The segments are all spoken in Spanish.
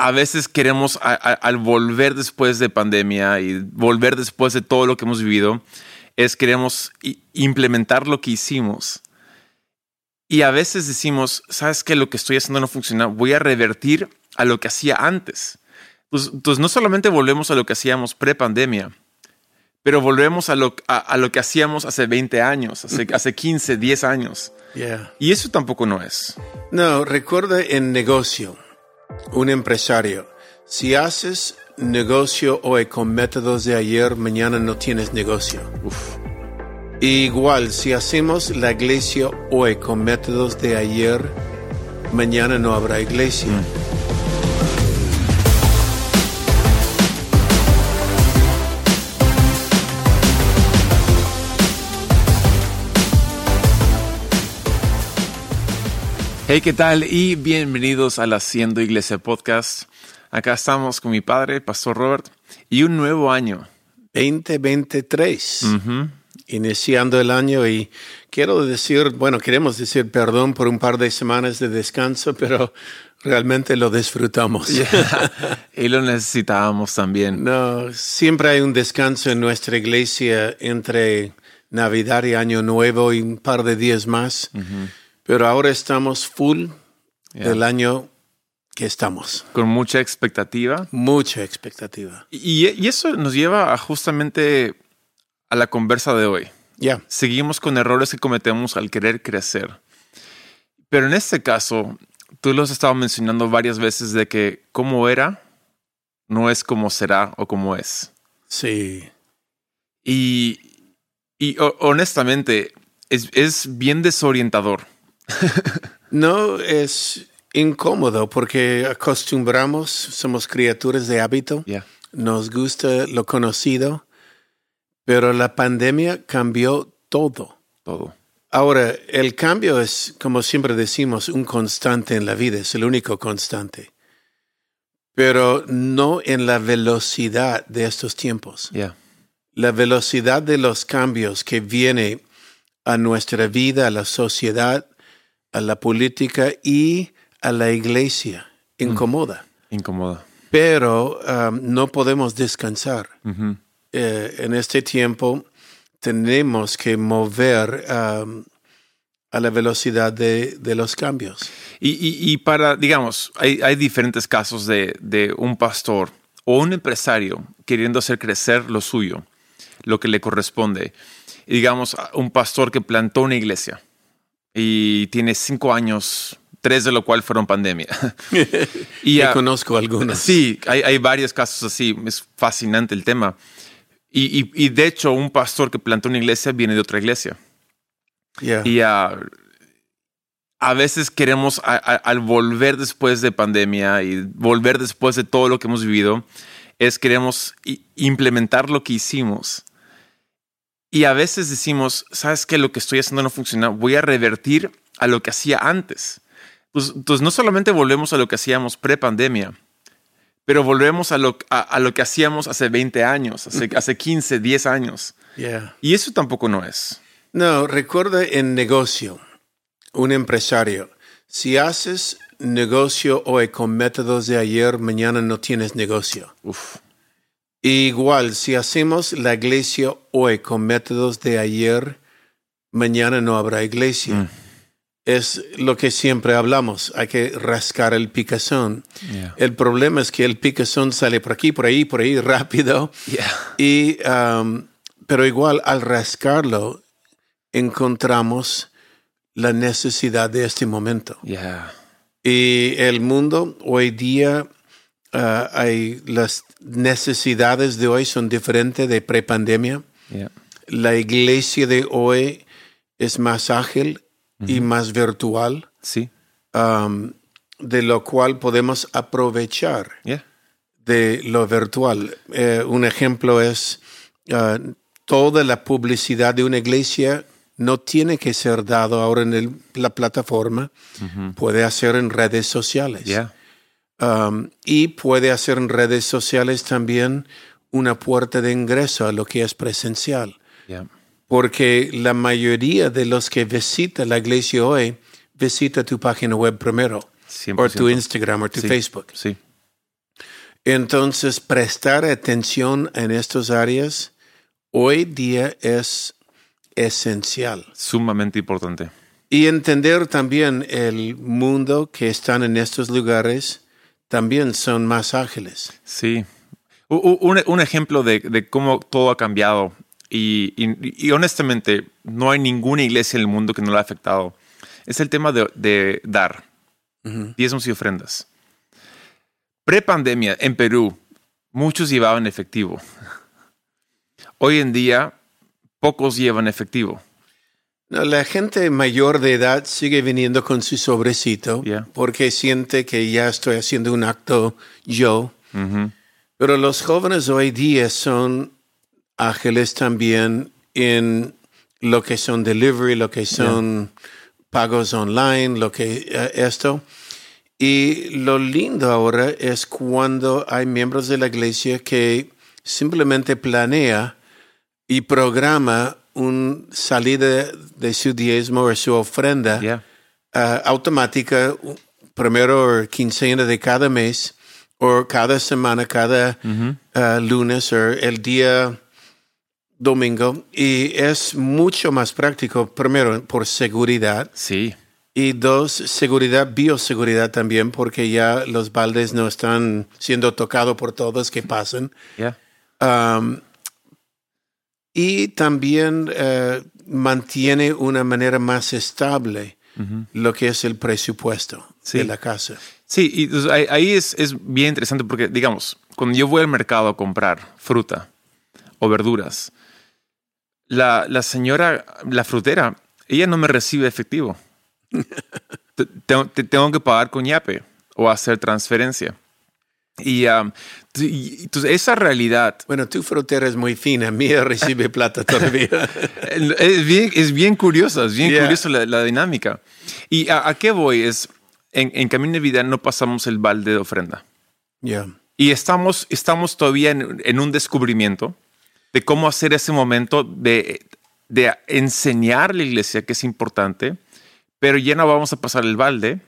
a veces queremos, al volver después de pandemia y volver después de todo lo que hemos vivido, es queremos implementar lo que hicimos. Y a veces decimos, ¿sabes qué? Lo que estoy haciendo no funciona. Voy a revertir a lo que hacía antes. Pues, entonces, no solamente volvemos a lo que hacíamos pre-pandemia, pero volvemos a lo, a, lo que hacíamos hace 20 años, hace, hace 15, 10 años. Y eso tampoco no es. No, recuerda en negocio, un empresario, si haces negocio hoy con métodos de ayer, mañana no tienes negocio. Igual, si hacemos la iglesia hoy con métodos de ayer, mañana no habrá iglesia. Mm. Hey, ¿qué tal? Y bienvenidos al Haciendo Iglesia Podcast. Acá estamos con mi padre, Pastor Robert, y un nuevo año. 2023. Iniciando el año y quiero decir, bueno, queremos decir perdón por un par de semanas de descanso, pero realmente lo disfrutamos. y lo necesitábamos también. No, siempre hay un descanso en nuestra iglesia entre Navidad y Año Nuevo y un par de días más. Pero ahora estamos full del año que estamos. Con mucha expectativa. Mucha expectativa. Y, eso nos lleva a justamente a la conversa de hoy. Ya. Seguimos con errores que cometemos al querer crecer. Pero en este caso, tú lo has estado mencionando varias veces de que cómo era no es como será o como es. Sí. Y, y honestamente, es, es bien desorientador no es incómodo porque acostumbramos, somos criaturas de hábito, nos gusta lo conocido, pero la pandemia cambió todo. Todo. Ahora, el cambio es, como siempre decimos, un constante en la vida, es el único constante, pero no en la velocidad de estos tiempos. La velocidad de los cambios que viene a nuestra vida, a la sociedad, a la política y a la iglesia. Mm. Incomoda. Incomoda. Pero um, no podemos descansar. Eh, en este tiempo tenemos que mover um, a la velocidad de, los cambios. Y, para, digamos, hay, hay diferentes casos de, de, un pastor o un empresario queriendo hacer crecer lo suyo, lo que le corresponde. digamos, un pastor que plantó una iglesia y tiene cinco años, tres de lo cual fueron pandemia. y ya conozco algunos. Sí, hay, hay, varios casos así. Es fascinante el tema. Y, y, de hecho, un pastor que plantó una iglesia viene de otra iglesia. Y a veces queremos, al volver después de pandemia y volver después de todo lo que hemos vivido, es queremos implementar lo que hicimos y a veces decimos, ¿sabes qué? Lo que estoy haciendo no funciona. Voy a revertir a lo que hacía antes. Pues, pues no solamente volvemos a lo que hacíamos pre-pandemia, pero volvemos a lo, a, lo, que hacíamos hace 20 años, hace, hace 15, 10 años. Y eso tampoco no es. No, recuerda en negocio, un empresario, si haces negocio hoy con métodos de ayer, mañana no tienes negocio. Uf. Igual, si hacemos la iglesia hoy con métodos de ayer, mañana no habrá iglesia. Mm. Es lo que siempre hablamos, hay que rascar el picazón. El problema es que el picazón sale por aquí, por ahí, por ahí rápido. Y, um, pero igual al rascarlo, encontramos la necesidad de este momento. Y el mundo hoy día Ah, hay las necesidades de hoy son diferentes de prepandemia. La iglesia de hoy es más ágil y más virtual. Sí. Um, de lo cual podemos aprovechar de lo virtual. Eh, un ejemplo es uh, toda la publicidad de una iglesia no tiene que ser dado ahora en la plataforma, puede hacer en redes sociales. Um, y puede hacer en redes sociales también una puerta de ingreso a lo que es presencial. Porque la mayoría de los que visitan la iglesia hoy visita tu página web primero, o tu Instagram, o tu Facebook. Sí. Entonces, prestar atención en estas áreas hoy día es esencial. Sumamente importante. Y entender también el mundo que están en estos lugares también son más ágiles. Sí. Un, ejemplo de, cómo todo ha cambiado y, honestamente no hay ninguna iglesia en el mundo que no lo ha afectado. Es el tema de, dar diezmos y ofrendas. Pre-pandemia en Perú, muchos llevaban efectivo. Hoy en día, pocos llevan efectivo. La gente mayor de edad sigue viniendo con su sobrecito porque siente que ya estoy haciendo un acto yo. Pero los jóvenes hoy día son ágiles también en lo que son delivery, lo que son pagos online, lo que eh, esto. Y lo lindo ahora es cuando hay miembros de la iglesia que simplemente planea y programa un salida de su diezmo o su ofrenda uh, automática, primero quincena de cada mes, o cada semana, cada uh, lunes, o el día domingo. Y es mucho más práctico, primero, por seguridad. Sí. Y dos, seguridad, bioseguridad también, porque ya los baldes no están siendo tocados por todos que pasan. Um, y también eh, mantiene una manera más estable lo que es el presupuesto de la casa. Sí, y pues, ahí es, es, bien interesante porque, digamos, cuando yo voy al mercado a comprar fruta o verduras, la, la señora, la frutera, ella no me recibe efectivo. tengo, tengo que pagar con Yape o hacer transferencia. Y, entonces esa realidad. Bueno, tu frutera es muy fina, mía recibe plata todavía. es, bien, es bien curiosa, es bien curiosa la, dinámica. ¿Y a, qué voy? Es en, en, Camino de Vida no pasamos el balde de ofrenda. ya Y estamos, estamos todavía en, en, un descubrimiento de cómo hacer ese momento de, de enseñar a la iglesia que es importante, pero ya no vamos a pasar el balde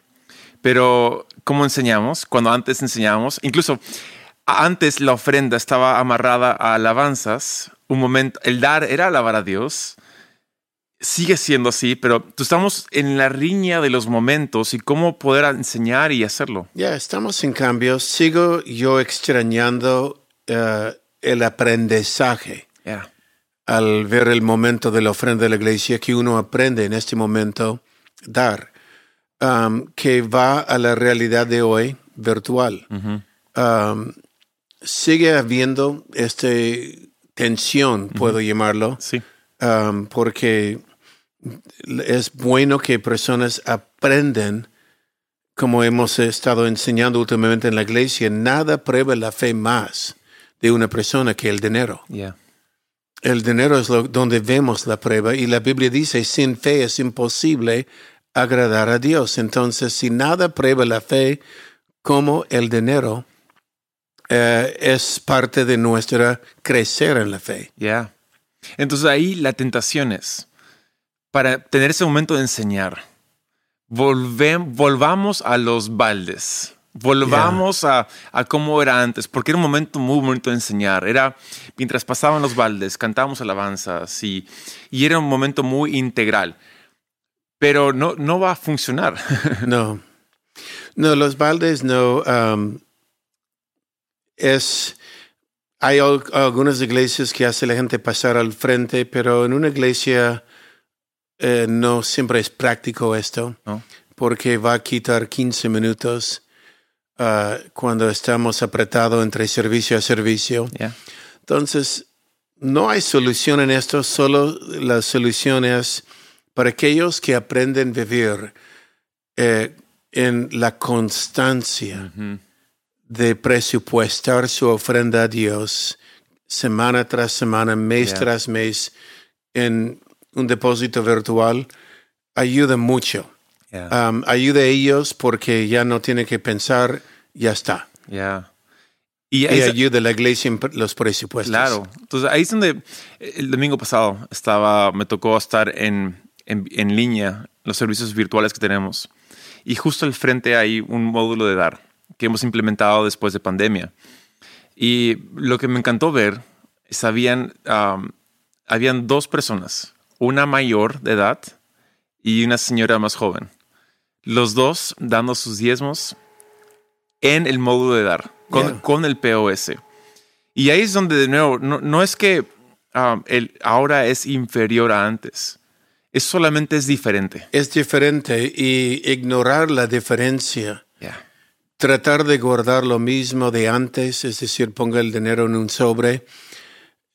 pero, ¿cómo enseñamos? Cuando antes enseñábamos, incluso antes la ofrenda estaba amarrada a alabanzas. Un momento, el dar era alabar a Dios. Sigue siendo así, pero estamos en la riña de los momentos y cómo poder enseñar y hacerlo. Ya, estamos en cambio. Sigo yo extrañando eh, el aprendizaje. Al ver el momento de la ofrenda de la iglesia que uno aprende en este momento dar. Um, que va a la realidad de hoy virtual. Um, sigue habiendo esta tensión, puedo llamarlo, sí. Um, porque es bueno que personas aprenden, como hemos estado enseñando últimamente en la iglesia, nada prueba la fe más de una persona que el dinero. El dinero es lo, donde vemos la prueba y la Biblia dice, sin fe es imposible agradar a Dios. Entonces, si nada prueba la fe como el dinero, eh, es parte de nuestra crecer en la fe. Ya. Entonces ahí la tentación es, para tener ese momento de enseñar, volvamos a los baldes. Volvamos a, a, cómo era antes, porque era un momento muy bonito de enseñar. Era mientras pasaban los baldes, cantábamos alabanzas y, y era un momento muy integral pero no, no va a funcionar. no. No, los baldes no. Um, es. Hay algunas iglesias que hace la gente pasar al frente, pero en una iglesia eh, no siempre es práctico esto, porque va a quitar 15 minutos uh, cuando estamos apretados entre servicio a servicio. Entonces, no hay solución en esto, solo la solución es para aquellos que aprenden a vivir eh, en la constancia de presupuestar su ofrenda a Dios semana tras semana, mes tras mes, en un depósito virtual, ayuda mucho. Um, ayuda a ellos porque ya no tienen que pensar, ya está. Y, ayuda a la iglesia en los presupuestos. Claro. Entonces ahí es donde el domingo pasado estaba, me tocó estar en en, línea los servicios virtuales que tenemos. Y justo al frente hay un módulo de dar que hemos implementado después de pandemia. Y lo que me encantó ver es habían, habían dos personas, una mayor de edad y una señora más joven. Los dos dando sus diezmos en el módulo de dar, con, el POS. Y ahí es donde de nuevo, no, es que el, ahora es inferior a antes. Es solamente es diferente. Es diferente y ignorar la diferencia. Tratar de guardar lo mismo de antes, es decir, ponga el dinero en un sobre.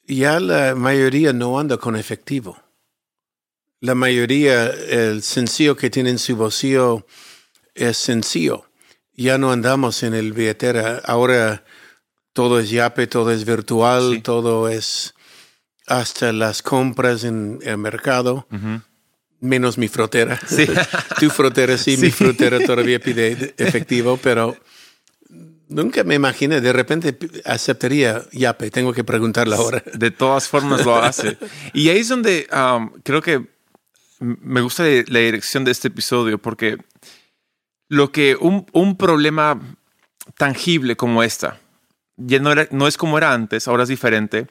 Ya la mayoría no anda con efectivo. La mayoría, el sencillo que tiene en su bolsillo es sencillo. Ya no andamos en el billetera. Ahora todo es yape, todo es virtual, todo es hasta las compras en el mercado. Menos mi frutera. tu frutera sí, mi frutera todavía pide efectivo, pero nunca me imaginé, de repente aceptaría Yape, tengo que preguntarle ahora. De todas formas lo hace. Y ahí es donde um, creo que me gusta la dirección de este episodio, porque lo que un, un problema tangible como esta, ya no, era, no es como era antes, ahora es diferente.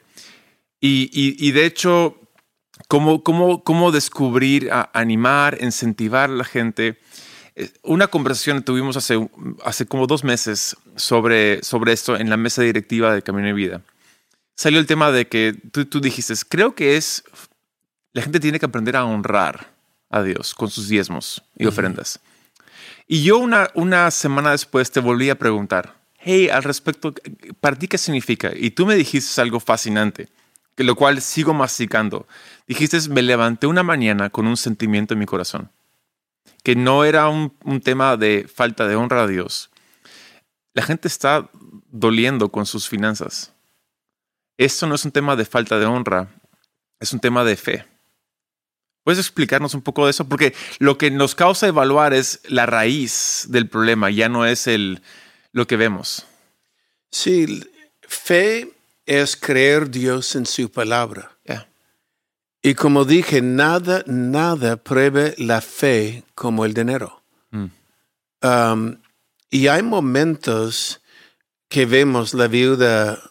Y, y, y de hecho, cómo, cómo, cómo descubrir, animar, incentivar a la gente. Eh, una conversación que tuvimos hace, hace como dos meses sobre, sobre esto en la mesa directiva de Camino de Vida. Salió el tema de que tú, tú dijiste, creo que es, la gente tiene que aprender a honrar a Dios con sus diezmos y ofrendas. Y yo una, una semana después te volví a preguntar, hey, al respecto, ¿para ti qué significa? Y tú me dijiste algo fascinante, lo cual sigo masticando. Dijiste, me levanté una mañana con un sentimiento en mi corazón, que no era un, tema de falta de honra a Dios. La gente está doliendo con sus finanzas. Esto no es un tema de falta de honra, es un tema de fe. ¿Puedes explicarnos un poco de eso? Porque lo que nos causa evaluar es la raíz del problema, ya no es el, lo que vemos. Sí, fe es creer Dios en su palabra. Y como dije, nada, nada pruebe la fe como el dinero. Mm. Um, y hay momentos que vemos la viuda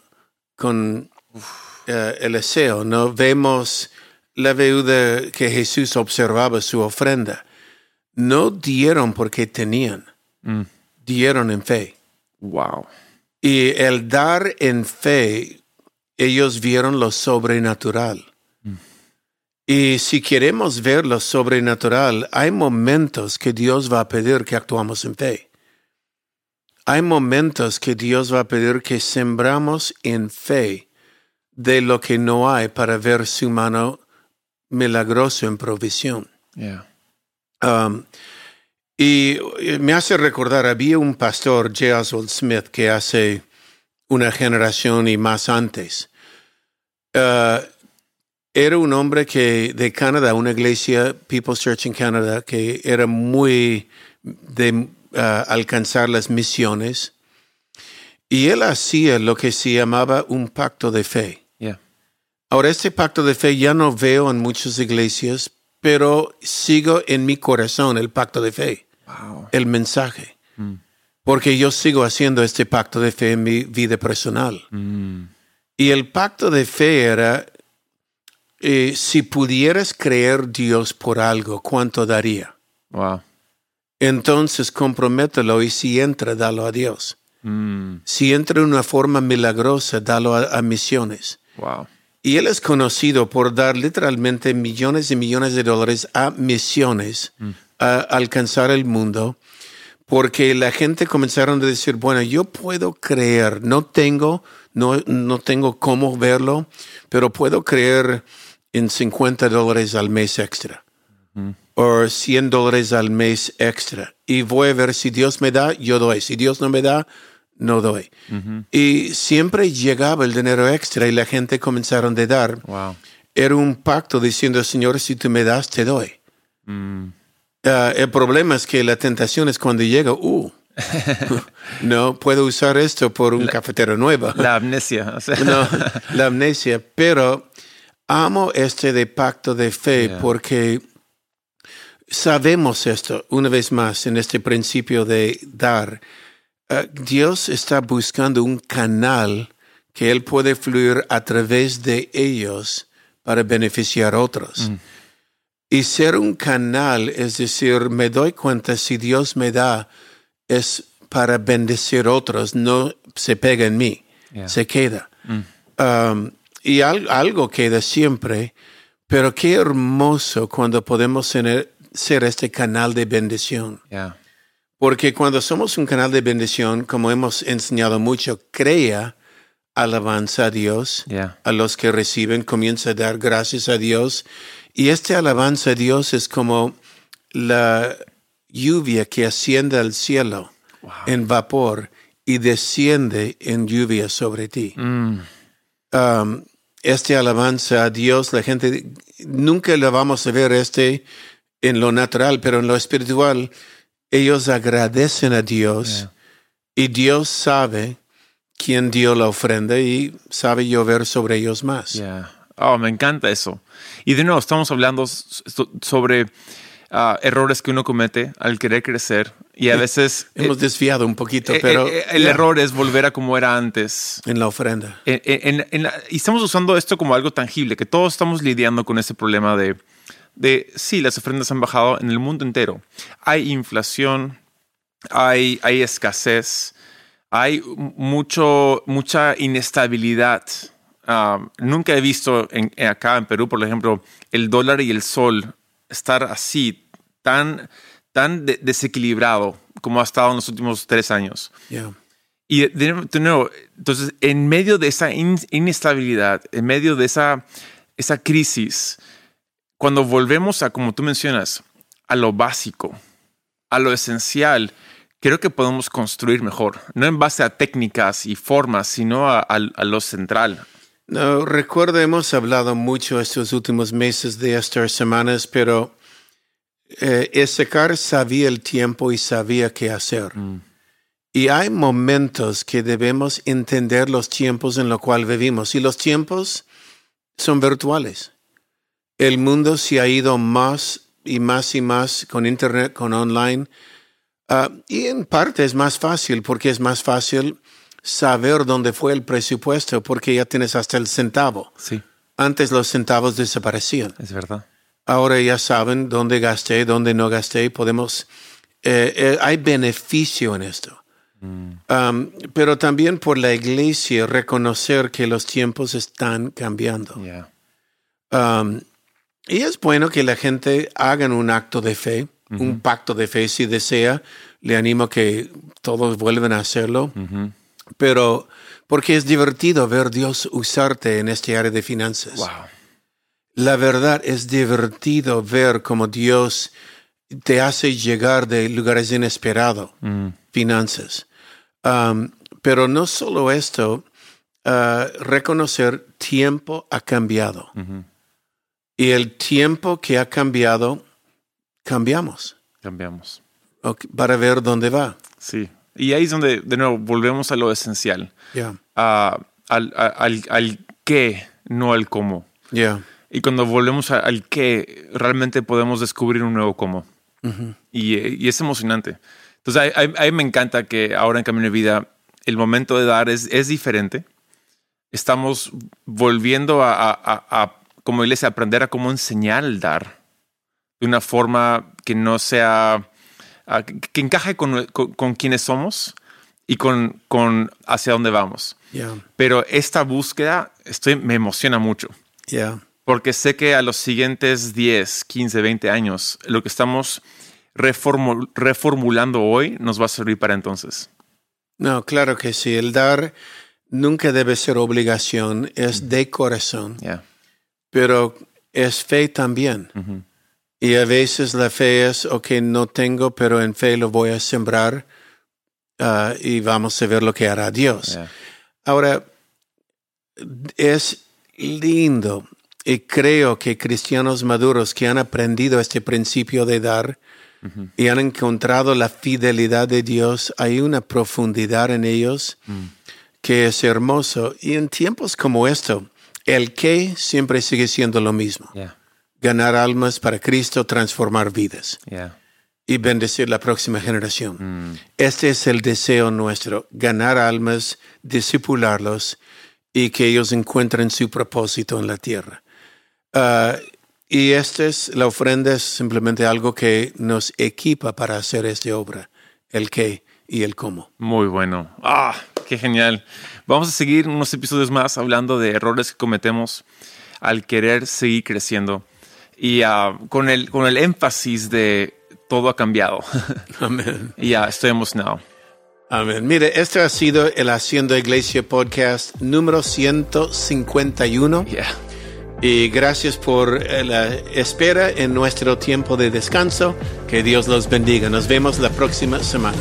con uh, el deseo, ¿no? Vemos la viuda que Jesús observaba su ofrenda. No dieron porque tenían, mm. dieron en fe. Wow. Y el dar en fe, ellos vieron lo sobrenatural. Y si queremos ver lo sobrenatural, hay momentos que Dios va a pedir que actuamos en fe. Hay momentos que Dios va a pedir que sembramos en fe de lo que no hay para ver su mano milagrosa en provisión. Um, y me hace recordar, había un pastor, J. Oswald Smith, que hace una generación y más antes. Uh, era un hombre que de Canadá, una iglesia, People's Church in Canada, que era muy de uh, alcanzar las misiones. Y él hacía lo que se llamaba un pacto de fe. Ahora, este pacto de fe ya no veo en muchas iglesias, pero sigo en mi corazón el pacto de fe, el mensaje. Porque yo sigo haciendo este pacto de fe en mi vida personal. Mm. Y el pacto de fe era eh, si pudieras creer Dios por algo, ¿cuánto daría? Wow. Entonces compromételo y si entra, dalo a Dios. Mm. Si entra de una forma milagrosa, dalo a, misiones. Wow. Y él es conocido por dar literalmente millones y millones de dólares a misiones, mm. a alcanzar el mundo, porque la gente comenzaron a decir, bueno, yo puedo creer, no tengo, no, no tengo cómo verlo, pero puedo creer en 50 dólares al mes extra o 100 dólares al mes extra y voy a ver si Dios me da, yo doy. Si Dios no me da, no doy. Y siempre llegaba el dinero extra y la gente comenzaron a dar. Era un pacto diciendo, Señor, si tú me das, te doy. Mm. Ah, el problema es que la tentación es cuando llega, uh, no puedo usar esto por un cafetero nuevo. La amnesia. no, la amnesia. Pero amo este de pacto de fe porque sabemos esto, una vez más, en este principio de dar. Eh, Dios está buscando un canal que Él puede fluir a través de ellos para beneficiar a otros. Mm. Y ser un canal, es decir, me doy cuenta si Dios me da, es para bendecir a otros, no se pega en mí, se queda. Mm. Um, y algo queda siempre, pero qué hermoso cuando podemos tener, ser este canal de bendición. Porque cuando somos un canal de bendición, como hemos enseñado mucho, crea alabanza a Dios. A los que reciben comienza a dar gracias a Dios. Y este alabanza a Dios es como la lluvia que asciende al cielo en vapor y desciende en lluvia sobre ti. Mm. Um, este alabanza a Dios, la gente nunca la vamos a ver este en lo natural, pero en lo espiritual, ellos agradecen a Dios y Dios sabe quién dio la ofrenda y sabe llover sobre ellos más. Oh, me encanta eso. Y de nuevo, estamos hablando sobre ah, errores que uno comete al querer crecer y a veces... Hemos desviado un poquito, eh, pero... Eh, el error es volver a como era antes. En la ofrenda. y estamos usando esto como algo tangible, que todos estamos lidiando con ese problema de de, sí, las ofrendas han bajado en el mundo entero. Hay inflación, hay, hay escasez, hay mucho, mucha inestabilidad. Ah, nunca he visto en, acá en Perú, por ejemplo, el dólar y el sol estar así, tan, tan desequilibrado como ha estado en los últimos tres años. Y de, nuevo, entonces, en medio de esa inestabilidad, en medio de esa, esa crisis, cuando volvemos a, como tú mencionas, a lo básico, a lo esencial, creo que podemos construir mejor, no en base a técnicas y formas, sino a, lo central. No, recuerdo, hemos hablado mucho estos últimos meses de estas semanas, pero eh, sabía el tiempo y sabía qué hacer. Mm. Y hay momentos que debemos entender los tiempos en los cuales vivimos, y los tiempos son virtuales el mundo se ha ido más y más y más con Internet, con online. Ah, y en parte es más fácil porque es más fácil saber dónde fue el presupuesto porque ya tienes hasta el centavo. Sí. Antes los centavos desaparecían. Es verdad. Ahora ya saben dónde gasté, dónde no gasté. Podemos. Eh, eh, hay beneficio en esto. Mm. Um, pero también por la iglesia reconocer que los tiempos están cambiando. Um, y es bueno que la gente haga un acto de fe, un pacto de fe si desea. Le animo a que todos vuelvan a hacerlo. Pero porque es divertido ver Dios usarte en este área de finanzas. La verdad es divertido ver cómo Dios te hace llegar de lugares inesperados, mm. finanzas. Um, pero no solo esto, uh, reconocer tiempo ha cambiado. Y el tiempo que ha cambiado, cambiamos. Cambiamos. para ver dónde va. Sí. Y ahí es donde, de nuevo, volvemos a lo esencial. al, al, qué, no al cómo. Y cuando volvemos al qué, realmente podemos descubrir un nuevo cómo. y, es emocionante. Entonces, a, mí me encanta que ahora en Camino de Vida el momento de dar es, es diferente. Estamos volviendo a, a como iglesia aprender a cómo enseñar el dar de una forma que no sea, ah, que encaje con, quienes somos y con, con hacia dónde vamos. Pero esta búsqueda estoy, me emociona mucho. Porque sé que a los siguientes 10, 15, 20 años, lo que estamos reformulando hoy nos va a servir para entonces. No, claro que sí. El dar nunca debe ser obligación, es de corazón pero es fe también. Y a veces la fe es, ok, no tengo, pero en fe lo voy a sembrar uh, y vamos a ver lo que hará Dios. Ahora, es lindo y creo que cristianos maduros que han aprendido este principio de dar y han encontrado la fidelidad de Dios, hay una profundidad en ellos mm. que es hermoso. Y en tiempos como esto, el qué siempre sigue siendo lo mismo. Ganar almas para Cristo, transformar vidas. Y bendecir la próxima generación. Mm. Este es el deseo nuestro, ganar almas, discipularlos y que ellos encuentren su propósito en la tierra. Uh, y esta es la ofrenda es simplemente algo que nos equipa para hacer esta obra, el qué y el cómo. Muy bueno. Ah, qué genial. Vamos a seguir unos episodios más hablando de errores que cometemos al querer seguir creciendo y uh, con, el, con el énfasis de todo ha cambiado. Amén. y ya estoy emocionado. Amén. Mire, este ha sido el Haciendo Iglesia Podcast número 151. Yeah. Y gracias por eh, la espera en nuestro tiempo de descanso. Que Dios los bendiga. Nos vemos la próxima semana.